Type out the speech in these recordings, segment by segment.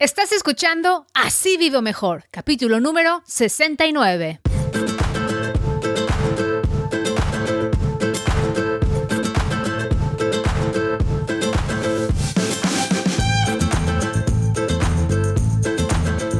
Estás escuchando Así Vivo Mejor, capítulo número 69.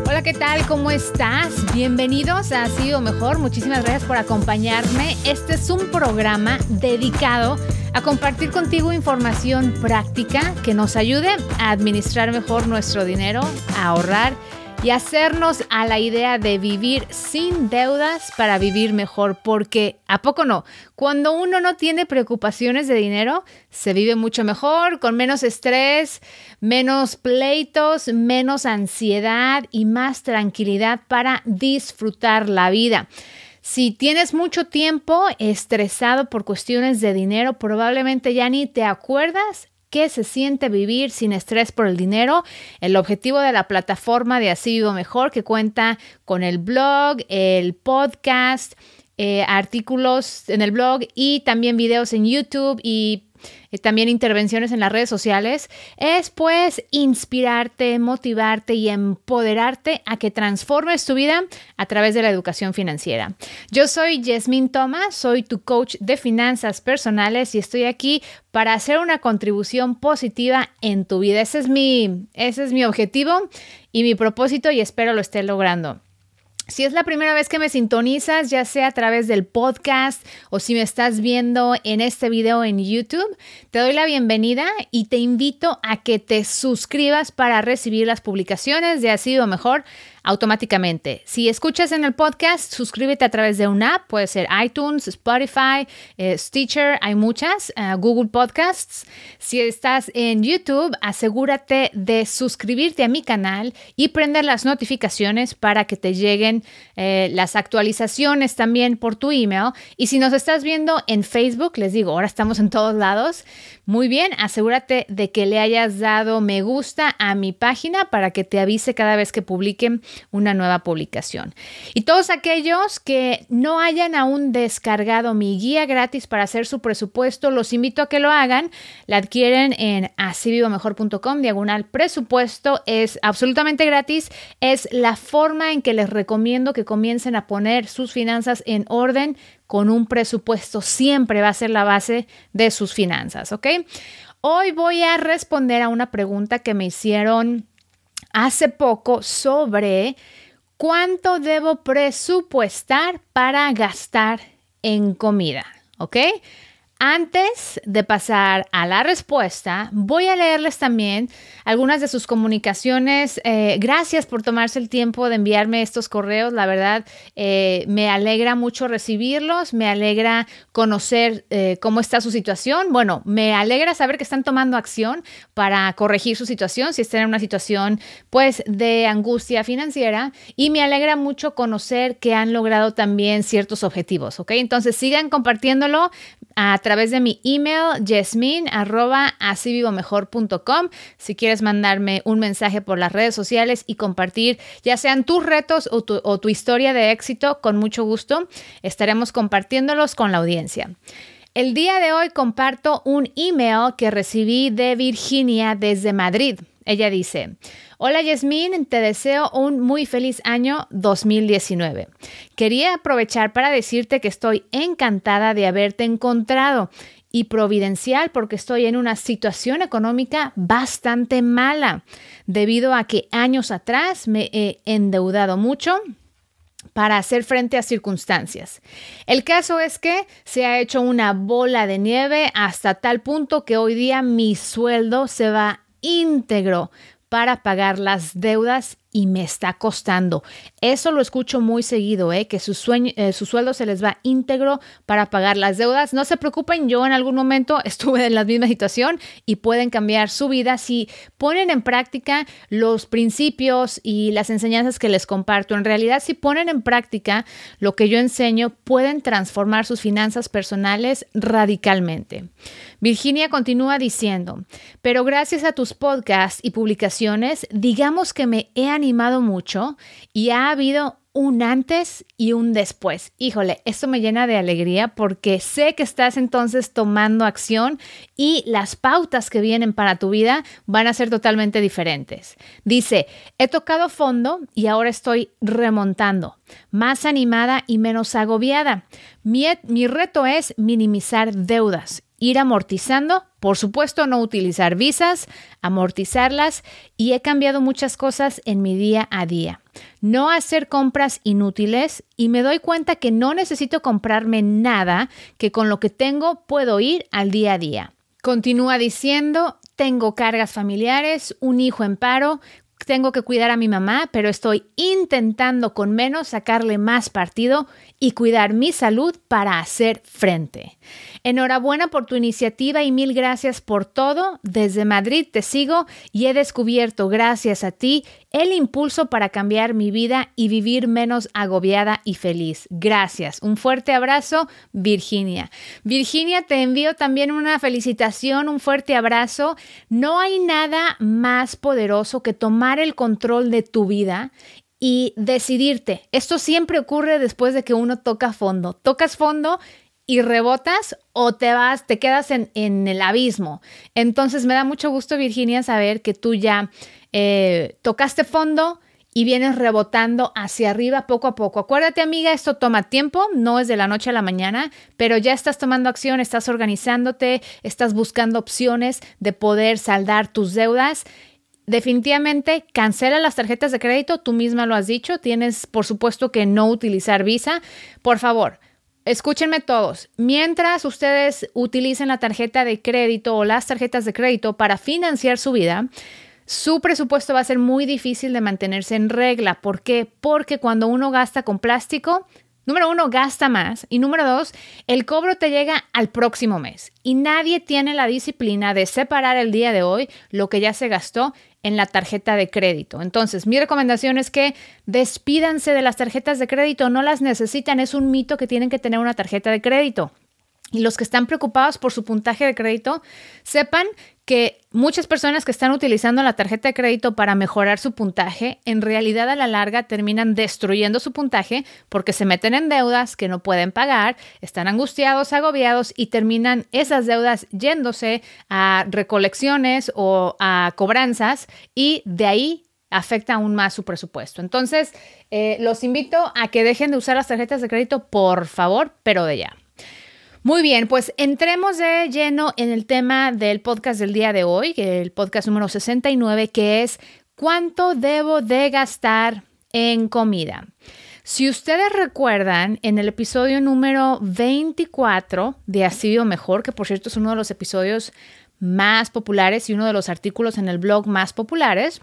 Hola, ¿qué tal? ¿Cómo estás? Bienvenidos a Así Vivo Mejor. Muchísimas gracias por acompañarme. Este es un programa dedicado a compartir contigo información práctica que nos ayude a administrar mejor nuestro dinero, a ahorrar y hacernos a la idea de vivir sin deudas para vivir mejor, porque ¿a poco no? Cuando uno no tiene preocupaciones de dinero, se vive mucho mejor, con menos estrés, menos pleitos, menos ansiedad y más tranquilidad para disfrutar la vida. Si tienes mucho tiempo estresado por cuestiones de dinero, probablemente ya ni te acuerdas qué se siente vivir sin estrés por el dinero. El objetivo de la plataforma de Así Vivo Mejor, que cuenta con el blog, el podcast, eh, artículos en el blog y también videos en YouTube y también intervenciones en las redes sociales, es pues inspirarte, motivarte y empoderarte a que transformes tu vida a través de la educación financiera. Yo soy Jasmine Thomas, soy tu coach de finanzas personales y estoy aquí para hacer una contribución positiva en tu vida. Ese es mi, ese es mi objetivo y mi propósito y espero lo esté logrando. Si es la primera vez que me sintonizas, ya sea a través del podcast o si me estás viendo en este video en YouTube, te doy la bienvenida y te invito a que te suscribas para recibir las publicaciones de Así o Mejor automáticamente. Si escuchas en el podcast, suscríbete a través de una app, puede ser iTunes, Spotify, eh, Stitcher, hay muchas, eh, Google Podcasts. Si estás en YouTube, asegúrate de suscribirte a mi canal y prender las notificaciones para que te lleguen eh, las actualizaciones también por tu email. Y si nos estás viendo en Facebook, les digo, ahora estamos en todos lados. Muy bien, asegúrate de que le hayas dado me gusta a mi página para que te avise cada vez que publiquen una nueva publicación. Y todos aquellos que no hayan aún descargado mi guía gratis para hacer su presupuesto, los invito a que lo hagan. La adquieren en asivivomejor.com, diagonal presupuesto. Es absolutamente gratis. Es la forma en que les recomiendo que comiencen a poner sus finanzas en orden con un presupuesto. Siempre va a ser la base de sus finanzas, ¿ok? Hoy voy a responder a una pregunta que me hicieron hace poco sobre cuánto debo presupuestar para gastar en comida, ¿ok? Antes de pasar a la respuesta, voy a leerles también algunas de sus comunicaciones. Eh, gracias por tomarse el tiempo de enviarme estos correos. La verdad, eh, me alegra mucho recibirlos, me alegra conocer eh, cómo está su situación. Bueno, me alegra saber que están tomando acción para corregir su situación, si están en una situación pues de angustia financiera. Y me alegra mucho conocer que han logrado también ciertos objetivos, ¿ok? Entonces sigan compartiéndolo a través de mi email, arroba Si quieres mandarme un mensaje por las redes sociales y compartir ya sean tus retos o tu historia de éxito, con mucho gusto estaremos compartiéndolos con la audiencia. El día de hoy comparto un email que recibí de Virginia desde Madrid. Ella dice, hola Yasmín, te deseo un muy feliz año 2019. Quería aprovechar para decirte que estoy encantada de haberte encontrado y providencial porque estoy en una situación económica bastante mala debido a que años atrás me he endeudado mucho para hacer frente a circunstancias. El caso es que se ha hecho una bola de nieve hasta tal punto que hoy día mi sueldo se va íntegro para pagar las deudas y me está costando. Eso lo escucho muy seguido, ¿eh? que eh, su sueldo se les va íntegro para pagar las deudas. No se preocupen, yo en algún momento estuve en la misma situación y pueden cambiar su vida si ponen en práctica los principios y las enseñanzas que les comparto. En realidad, si ponen en práctica lo que yo enseño, pueden transformar sus finanzas personales radicalmente. Virginia continúa diciendo, pero gracias a tus podcasts y publicaciones, digamos que me he animado mucho y ha habido un antes y un después. Híjole, esto me llena de alegría porque sé que estás entonces tomando acción y las pautas que vienen para tu vida van a ser totalmente diferentes. Dice, he tocado fondo y ahora estoy remontando, más animada y menos agobiada. Mi, mi reto es minimizar deudas ir amortizando, por supuesto no utilizar visas, amortizarlas y he cambiado muchas cosas en mi día a día. No hacer compras inútiles y me doy cuenta que no necesito comprarme nada, que con lo que tengo puedo ir al día a día. Continúa diciendo, tengo cargas familiares, un hijo en paro, tengo que cuidar a mi mamá, pero estoy intentando con menos sacarle más partido y cuidar mi salud para hacer frente. Enhorabuena por tu iniciativa y mil gracias por todo. Desde Madrid te sigo y he descubierto, gracias a ti, el impulso para cambiar mi vida y vivir menos agobiada y feliz. Gracias. Un fuerte abrazo, Virginia. Virginia, te envío también una felicitación, un fuerte abrazo. No hay nada más poderoso que tomar el control de tu vida y decidirte. Esto siempre ocurre después de que uno toca fondo. Tocas fondo y rebotas o te vas, te quedas en, el abismo. Entonces me da mucho gusto, Virginia, saber que tú ya eh, tocaste fondo y vienes rebotando hacia arriba poco a poco. Acuérdate, amiga, esto toma tiempo, no es de la noche a la mañana, pero ya estás tomando acción, estás organizándote, estás buscando opciones de poder saldar tus deudas. Definitivamente cancela las tarjetas de crédito, tú misma lo has dicho, tienes por supuesto que no utilizar Visa. Por favor, Escúchenme todos, mientras ustedes utilicen la tarjeta de crédito o las tarjetas de crédito para financiar su vida, su presupuesto va a ser muy difícil de mantenerse en regla. ¿Por qué? Porque cuando uno gasta con plástico, número uno, gasta más y número dos, el cobro te llega al próximo mes y nadie tiene la disciplina de separar el día de hoy lo que ya se gastó en la tarjeta de crédito. Entonces, mi recomendación es que despídanse de las tarjetas de crédito, no las necesitan, es un mito que tienen que tener una tarjeta de crédito. Y los que están preocupados por su puntaje de crédito, sepan que muchas personas que están utilizando la tarjeta de crédito para mejorar su puntaje, en realidad a la larga terminan destruyendo su puntaje porque se meten en deudas que no pueden pagar, están angustiados, agobiados y terminan esas deudas yéndose a recolecciones o a cobranzas y de ahí afecta aún más su presupuesto. Entonces, eh, los invito a que dejen de usar las tarjetas de crédito, por favor, pero de ya. Muy bien, pues entremos de lleno en el tema del podcast del día de hoy, el podcast número 69, que es ¿cuánto debo de gastar en comida? Si ustedes recuerdan, en el episodio número 24 de Así Mejor, que por cierto es uno de los episodios más populares y uno de los artículos en el blog más populares,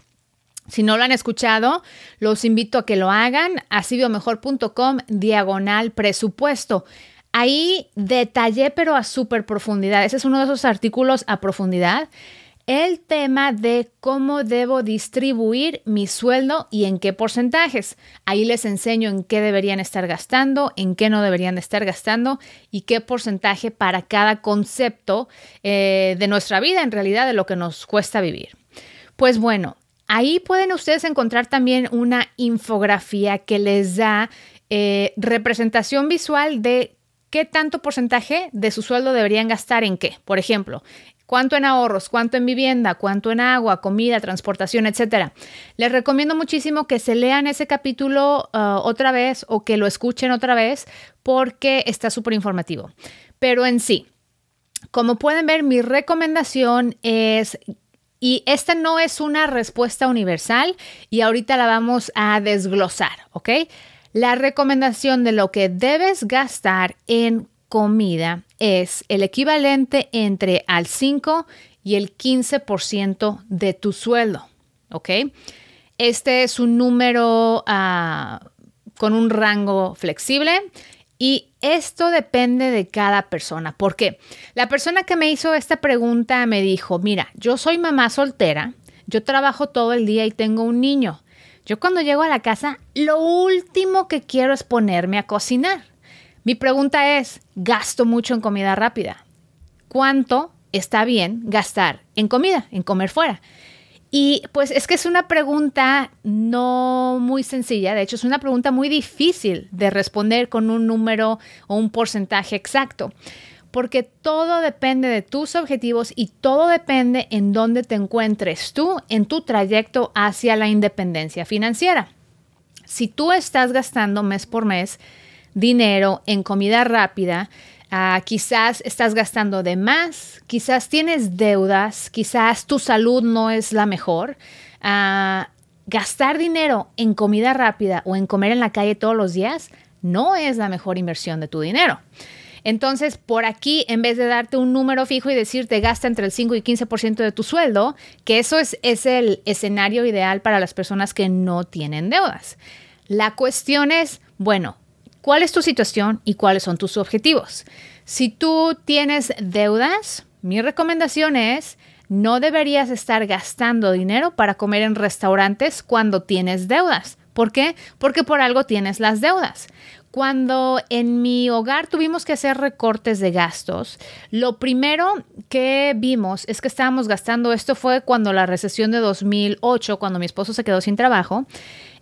si no lo han escuchado, los invito a que lo hagan, asibiomejor.com diagonal presupuesto. Ahí detallé, pero a súper profundidad. Ese es uno de esos artículos a profundidad. El tema de cómo debo distribuir mi sueldo y en qué porcentajes. Ahí les enseño en qué deberían estar gastando, en qué no deberían estar gastando y qué porcentaje para cada concepto eh, de nuestra vida, en realidad, de lo que nos cuesta vivir. Pues bueno, ahí pueden ustedes encontrar también una infografía que les da eh, representación visual de qué tanto porcentaje de su sueldo deberían gastar en qué. Por ejemplo, cuánto en ahorros, cuánto en vivienda, cuánto en agua, comida, transportación, etcétera. Les recomiendo muchísimo que se lean ese capítulo uh, otra vez o que lo escuchen otra vez porque está súper informativo. Pero en sí, como pueden ver, mi recomendación es y esta no es una respuesta universal y ahorita la vamos a desglosar, ¿ok? La recomendación de lo que debes gastar en comida es el equivalente entre al 5 y el 15% de tu sueldo. ¿Ok? Este es un número ah, con un rango flexible y esto depende de cada persona. porque La persona que me hizo esta pregunta me dijo, mira, yo soy mamá soltera, yo trabajo todo el día y tengo un niño. Yo cuando llego a la casa, lo último que quiero es ponerme a cocinar. Mi pregunta es, ¿gasto mucho en comida rápida? ¿Cuánto está bien gastar en comida, en comer fuera? Y pues es que es una pregunta no muy sencilla, de hecho es una pregunta muy difícil de responder con un número o un porcentaje exacto, porque todo depende de tus objetivos y todo depende en dónde te encuentres tú en tu trayecto hacia la independencia financiera. Si tú estás gastando mes por mes dinero en comida rápida, Ah, quizás estás gastando de más, quizás tienes deudas, quizás tu salud no es la mejor. Ah, gastar dinero en comida rápida o en comer en la calle todos los días no es la mejor inversión de tu dinero. Entonces, por aquí, en vez de darte un número fijo y decirte gasta entre el 5 y 15% de tu sueldo, que eso es, es el escenario ideal para las personas que no tienen deudas. La cuestión es, bueno, cuál es tu situación y cuáles son tus objetivos. Si tú tienes deudas, mi recomendación es no deberías estar gastando dinero para comer en restaurantes cuando tienes deudas. ¿Por qué? Porque por algo tienes las deudas. Cuando en mi hogar tuvimos que hacer recortes de gastos, lo primero que vimos es que estábamos gastando, esto fue cuando la recesión de 2008, cuando mi esposo se quedó sin trabajo,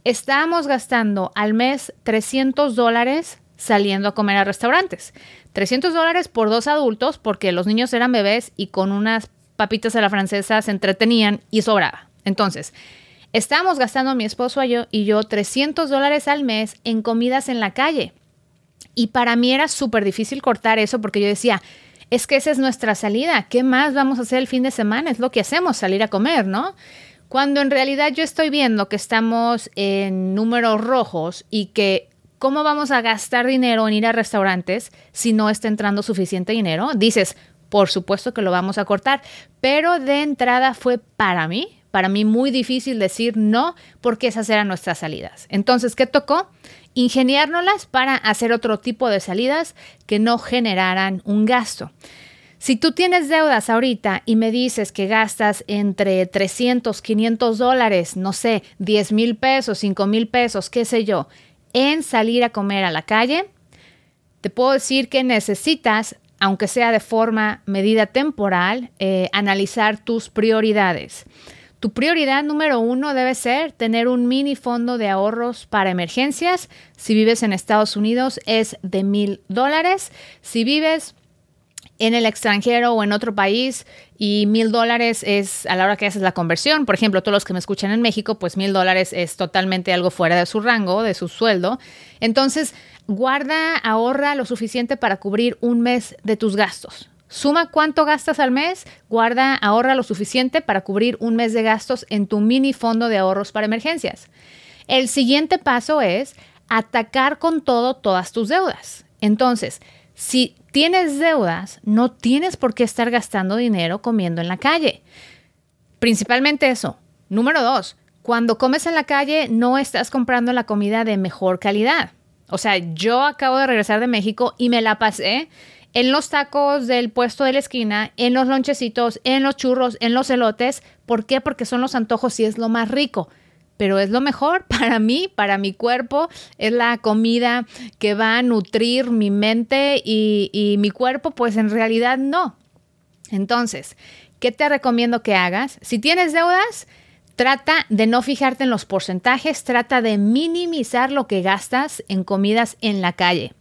estábamos gastando al mes 300 dólares saliendo a comer a restaurantes. 300 dólares por dos adultos porque los niños eran bebés y con unas papitas a la francesa se entretenían y sobraba. Entonces, estábamos gastando mi esposo y yo 300 dólares al mes en comidas en la calle. Y para mí era súper difícil cortar eso porque yo decía, es que esa es nuestra salida. ¿Qué más vamos a hacer el fin de semana? Es lo que hacemos, salir a comer, ¿no? Cuando en realidad yo estoy viendo que estamos en números rojos y que cómo vamos a gastar dinero en ir a restaurantes si no está entrando suficiente dinero, dices, por supuesto que lo vamos a cortar, pero de entrada fue para mí, para mí muy difícil decir no porque esas eran nuestras salidas. Entonces, ¿qué tocó? Ingeniárnoslas para hacer otro tipo de salidas que no generaran un gasto. Si tú tienes deudas ahorita y me dices que gastas entre 300, 500 dólares, no sé, 10 mil pesos, 5 mil pesos, qué sé yo, en salir a comer a la calle, te puedo decir que necesitas, aunque sea de forma medida temporal, eh, analizar tus prioridades. Tu prioridad número uno debe ser tener un mini fondo de ahorros para emergencias. Si vives en Estados Unidos es de mil dólares. Si vives en el extranjero o en otro país y mil dólares es a la hora que haces la conversión. Por ejemplo, todos los que me escuchan en México, pues mil dólares es totalmente algo fuera de su rango, de su sueldo. Entonces, guarda, ahorra lo suficiente para cubrir un mes de tus gastos. Suma cuánto gastas al mes, guarda, ahorra lo suficiente para cubrir un mes de gastos en tu mini fondo de ahorros para emergencias. El siguiente paso es atacar con todo todas tus deudas. Entonces, si tienes deudas, no tienes por qué estar gastando dinero comiendo en la calle. Principalmente eso. Número dos, cuando comes en la calle no estás comprando la comida de mejor calidad. O sea, yo acabo de regresar de México y me la pasé en los tacos del puesto de la esquina, en los lonchecitos, en los churros, en los elotes. ¿Por qué? Porque son los antojos y es lo más rico pero es lo mejor para mí, para mi cuerpo, es la comida que va a nutrir mi mente y, mi cuerpo, pues en realidad no. Entonces, ¿qué te recomiendo que hagas? Si tienes deudas, trata de no fijarte en los porcentajes, trata de minimizar lo que gastas en comidas en la calle.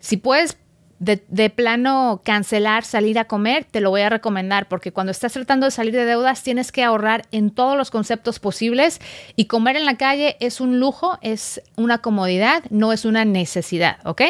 Si puedes de, plano cancelar salir a comer, te lo voy a recomendar porque cuando estás tratando de salir de deudas tienes que ahorrar en todos los conceptos posibles y comer en la calle es un lujo, es una comodidad, no es una necesidad, ¿ok?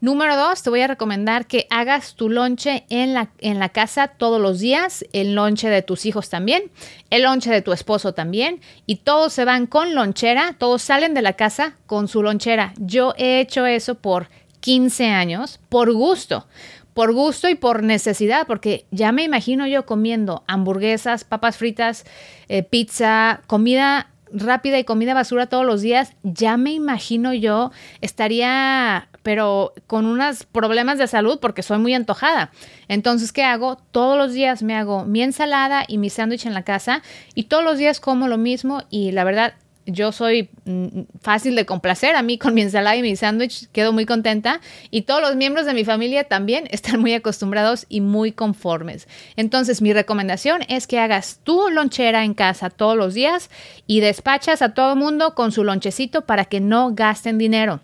Número dos, te voy a recomendar que hagas tu lonche en la, en la casa todos los días, el lonche de tus hijos también, el lonche de tu esposo también, y todos se van con lonchera, todos salen de la casa con su lonchera. Yo he hecho eso por 15 años por gusto, por gusto y por necesidad, porque ya me imagino yo comiendo hamburguesas, papas fritas, eh, pizza, comida rápida y comida basura todos los días, ya me imagino yo estaría, pero con unos problemas de salud porque soy muy antojada. Entonces, ¿qué hago? Todos los días me hago mi ensalada y mi sándwich en la casa y todos los días como lo mismo y la verdad yo soy mm, fácil de complacer. A mí con mi ensalada y mi sándwich quedo muy contenta y todos los miembros de mi familia también están muy acostumbrados y muy conformes. Entonces mi recomendación es que hagas tu lonchera en casa todos los días y despachas a todo el mundo con su lonchecito para que no gasten dinero.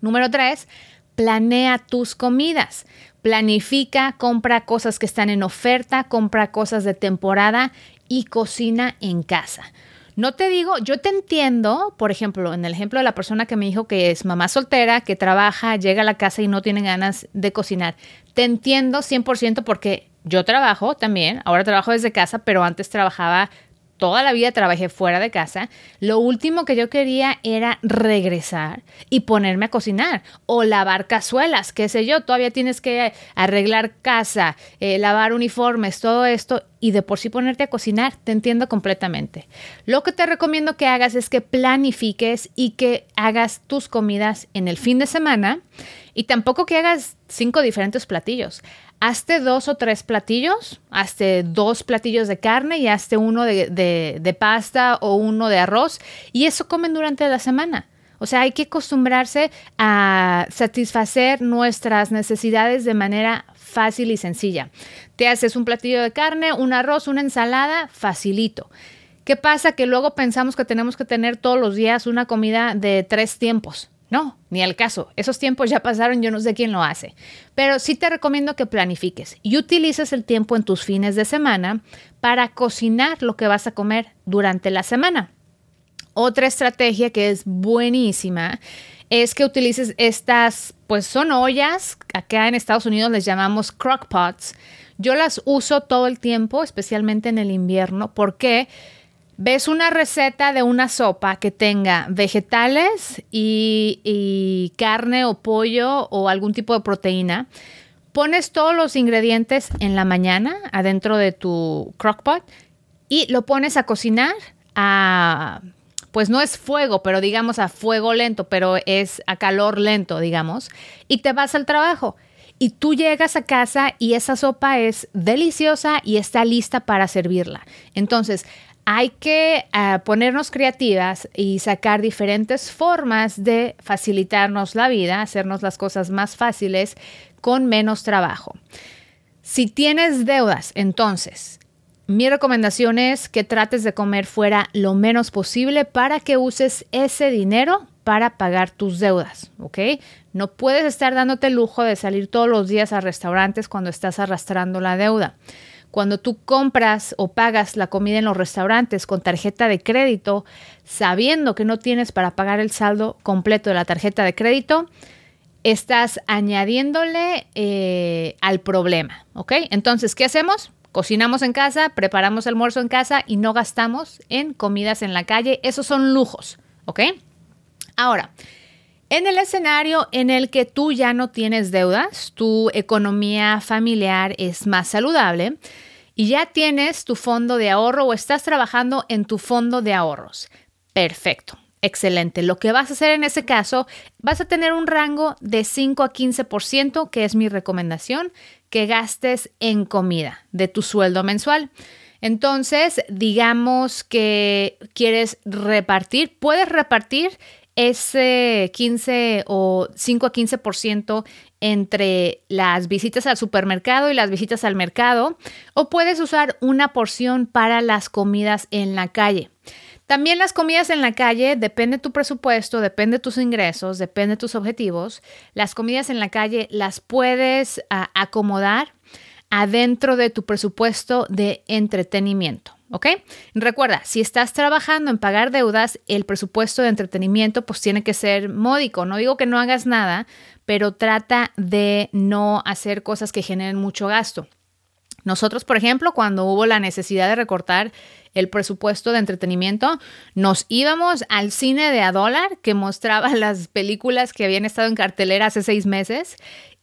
Número tres, planea tus comidas. Planifica, compra cosas que están en oferta, compra cosas de temporada y cocina en casa. No te digo, yo te entiendo, por ejemplo, en el ejemplo de la persona que me dijo que es mamá soltera, que trabaja, llega a la casa y no tiene ganas de cocinar. Te entiendo 100% porque yo trabajo también, ahora trabajo desde casa, pero antes trabajaba toda la vida trabajé fuera de casa, lo último que yo quería era regresar y ponerme a cocinar o lavar cazuelas, qué sé yo, todavía tienes que arreglar casa, eh, lavar uniformes, todo esto y de por sí ponerte a cocinar, te entiendo completamente. Lo que te recomiendo que hagas es que planifiques y que hagas tus comidas en el fin de semana y tampoco que hagas cinco diferentes platillos hazte dos o tres platillos, hazte dos platillos de carne y hazte uno de, pasta o uno de arroz y eso comen durante la semana. O sea, hay que acostumbrarse a satisfacer nuestras necesidades de manera fácil y sencilla. Te haces un platillo de carne, un arroz, una ensalada, facilito. ¿Qué pasa? Que luego pensamos que tenemos que tener todos los días una comida de tres tiempos. No, ni al caso. Esos tiempos ya pasaron, yo no sé quién lo hace. Pero sí te recomiendo que planifiques y utilices el tiempo en tus fines de semana para cocinar lo que vas a comer durante la semana. Otra estrategia que es buenísima es que utilices estas, pues son ollas, acá en Estados Unidos les llamamos crock pots. Yo las uso todo el tiempo, especialmente en el invierno, porque ves una receta de una sopa que tenga vegetales y, carne o pollo o algún tipo de proteína, pones todos los ingredientes en la mañana adentro de tu crockpot y lo pones a cocinar a, pues no es fuego, pero digamos a fuego lento, pero es a calor lento, digamos, y te vas al trabajo. Y tú llegas a casa y esa sopa es deliciosa y está lista para servirla. Entonces, hay que ah, ponernos creativas y sacar diferentes formas de facilitarnos la vida, hacernos las cosas más fáciles con menos trabajo. Si tienes deudas, entonces, mi recomendación es que trates de comer fuera lo menos posible para que uses ese dinero para pagar tus deudas, ¿ok? No puedes estar dándote el lujo de salir todos los días a restaurantes cuando estás arrastrando la deuda. Cuando tú compras o pagas la comida en los restaurantes con tarjeta de crédito, sabiendo que no tienes para pagar el saldo completo de la tarjeta de crédito, estás añadiéndole eh, al problema, ¿ok? Entonces, ¿qué hacemos? Cocinamos en casa, preparamos almuerzo en casa y no gastamos en comidas en la calle. Esos son lujos, ¿ok? Ahora, en el escenario en el que tú ya no tienes deudas, tu economía familiar es más saludable y ya tienes tu fondo de ahorro o estás trabajando en tu fondo de ahorros. Perfecto. Excelente. Lo que vas a hacer en ese caso, vas a tener un rango de 5 a 15%, que es mi recomendación, que gastes en comida de tu sueldo mensual. Entonces, digamos que quieres repartir, puedes repartir ese 15 o 5 a 15% entre las visitas al supermercado y las visitas al mercado, o puedes usar una porción para las comidas en la calle. También las comidas en la calle, depende de tu presupuesto, depende de tus ingresos, depende de tus objetivos. Las comidas en la calle las puedes ah, acomodar adentro de tu presupuesto de entretenimiento. ¿Ok? Recuerda, si estás trabajando en pagar deudas, el presupuesto de entretenimiento pues tiene que ser módico. No digo que no hagas nada, pero trata de no hacer cosas que generen mucho gasto. Nosotros, por ejemplo, cuando hubo la necesidad de recortar el presupuesto de entretenimiento, nos íbamos al cine de a dólar que mostraba las películas que habían estado en cartelera hace seis meses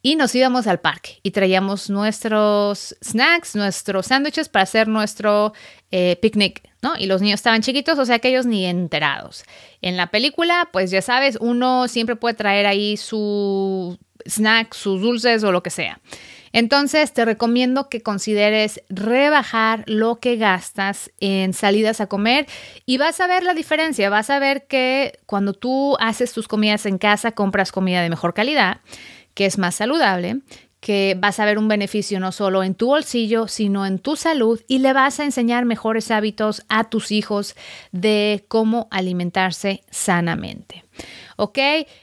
y nos íbamos al parque y traíamos nuestros snacks, nuestros sándwiches para hacer nuestro eh, picnic, ¿no? Y los niños estaban chiquitos, o sea que ellos ni enterados. En la película, pues ya sabes, uno siempre puede traer ahí su snack, sus dulces o lo que sea. Entonces te recomiendo que consideres rebajar lo que gastas en salidas a comer y vas a ver la diferencia, vas a ver que cuando tú haces tus comidas en casa compras comida de mejor calidad, que es más saludable, que vas a ver un beneficio no solo en tu bolsillo, sino en tu salud y le vas a enseñar mejores hábitos a tus hijos de cómo alimentarse sanamente. ¿Ok?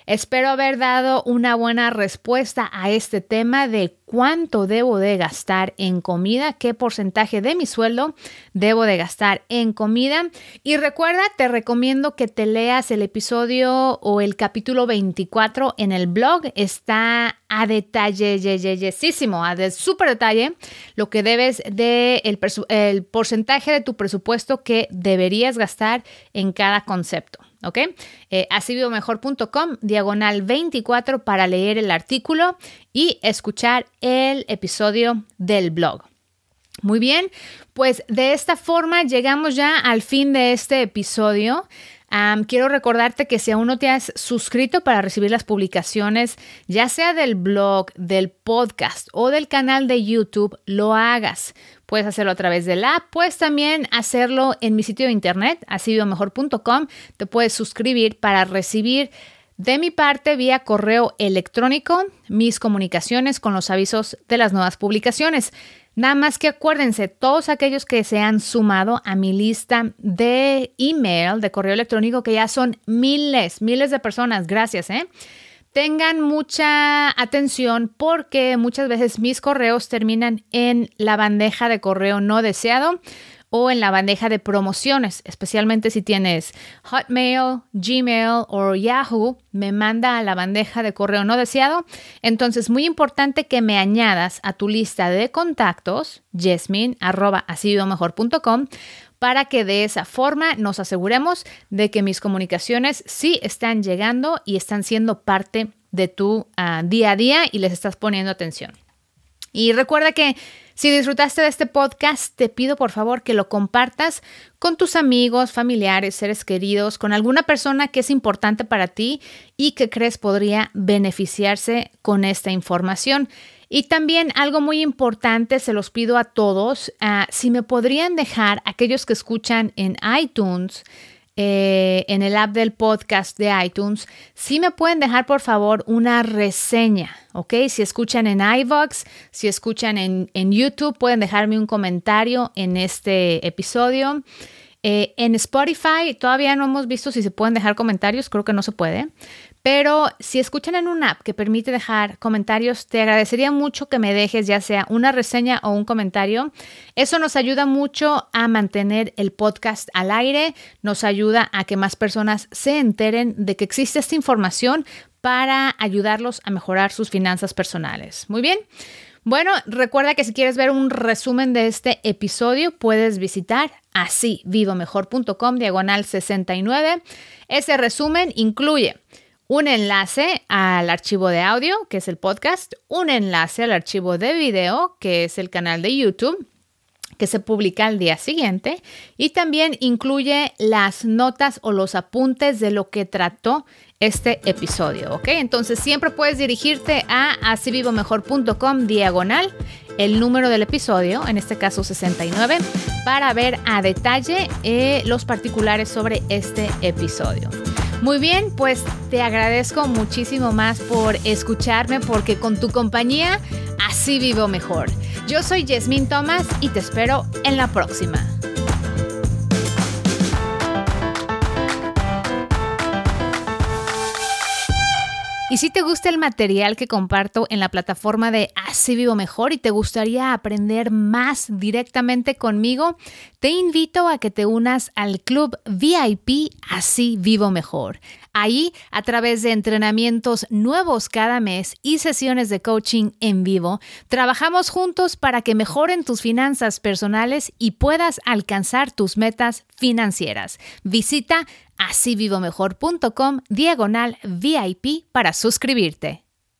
Espero haber dado una buena respuesta a este tema de cuánto debo de gastar en comida, qué porcentaje de mi sueldo debo de gastar en comida. Y recuerda, te recomiendo que te leas el episodio o el capítulo 24 en el blog. Está a detalle, a de súper detalle, lo que debes de el porcentaje de tu presupuesto que deberías gastar en cada concepto. ¿Ok? Eh, diagonal 24 para leer el artículo y escuchar el episodio del blog. Muy bien, pues de esta forma llegamos ya al fin de este episodio quiero recordarte que si aún no te has suscrito para recibir las publicaciones, ya sea del blog, del podcast o del canal de YouTube, lo hagas. Puedes hacerlo a través de la app, puedes también hacerlo en mi sitio de internet, asiviomejor.com. Te puedes suscribir para recibir de mi parte vía correo electrónico mis comunicaciones con los avisos de las nuevas publicaciones. Nada más que acuérdense, todos aquellos que se han sumado a mi lista de email, de correo electrónico, que ya son miles, miles de personas, gracias, ¿eh? Tengan mucha atención porque muchas veces mis correos terminan en la bandeja de correo no deseado o en la bandeja de promociones, especialmente si tienes Hotmail, Gmail o Yahoo, me manda a la bandeja de correo no deseado. Entonces, muy importante que me añadas a tu lista de contactos, jasmine para que de esa forma nos aseguremos de que mis comunicaciones sí están llegando y están siendo parte de tu ah, día a día y les estás poniendo atención. Y recuerda que si disfrutaste de este podcast, te pido por favor que lo compartas con tus amigos, familiares, seres queridos, con alguna persona que es importante para ti y que crees podría beneficiarse con esta información. Y también algo muy importante, se los pido a todos, ah, si me podrían dejar aquellos que escuchan en iTunes, eh, en el app del podcast de iTunes, si me pueden dejar por favor una reseña, ¿ok? Si escuchan en iVoox, si escuchan en, en YouTube, pueden dejarme un comentario en este episodio. Eh, en Spotify todavía no hemos visto si se pueden dejar comentarios, creo que no se puede, pero si escuchan en una app que permite dejar comentarios, te agradecería mucho que me dejes ya sea una reseña o un comentario. Eso nos ayuda mucho a mantener el podcast al aire, nos ayuda a que más personas se enteren de que existe esta información para ayudarlos a mejorar sus finanzas personales. Muy bien. Bueno, recuerda que si quieres ver un resumen de este episodio, puedes visitar así vivomejor.com diagonal 69. Ese resumen incluye un enlace al archivo de audio, que es el podcast, un enlace al archivo de video, que es el canal de YouTube que se publica al día siguiente y también incluye las notas o los apuntes de lo que trató este episodio, ¿ok? Entonces siempre puedes dirigirte a asivivomejor.com diagonal el número del episodio, en este caso 69, para ver a detalle eh, los particulares sobre este episodio. Muy bien, pues te agradezco muchísimo más por escucharme porque con tu compañía así vivo mejor. Yo soy Yasmín Thomas y te espero en la próxima. Y si te gusta el material que comparto en la plataforma de Así Vivo Mejor y te gustaría aprender más directamente conmigo, te invito a que te unas al club VIP Así Vivo Mejor. Ahí, a través de entrenamientos nuevos cada mes y sesiones de coaching en vivo, trabajamos juntos para que mejoren tus finanzas personales y puedas alcanzar tus metas financieras. Visita asivivomejor.com diagonal VIP para suscribirte.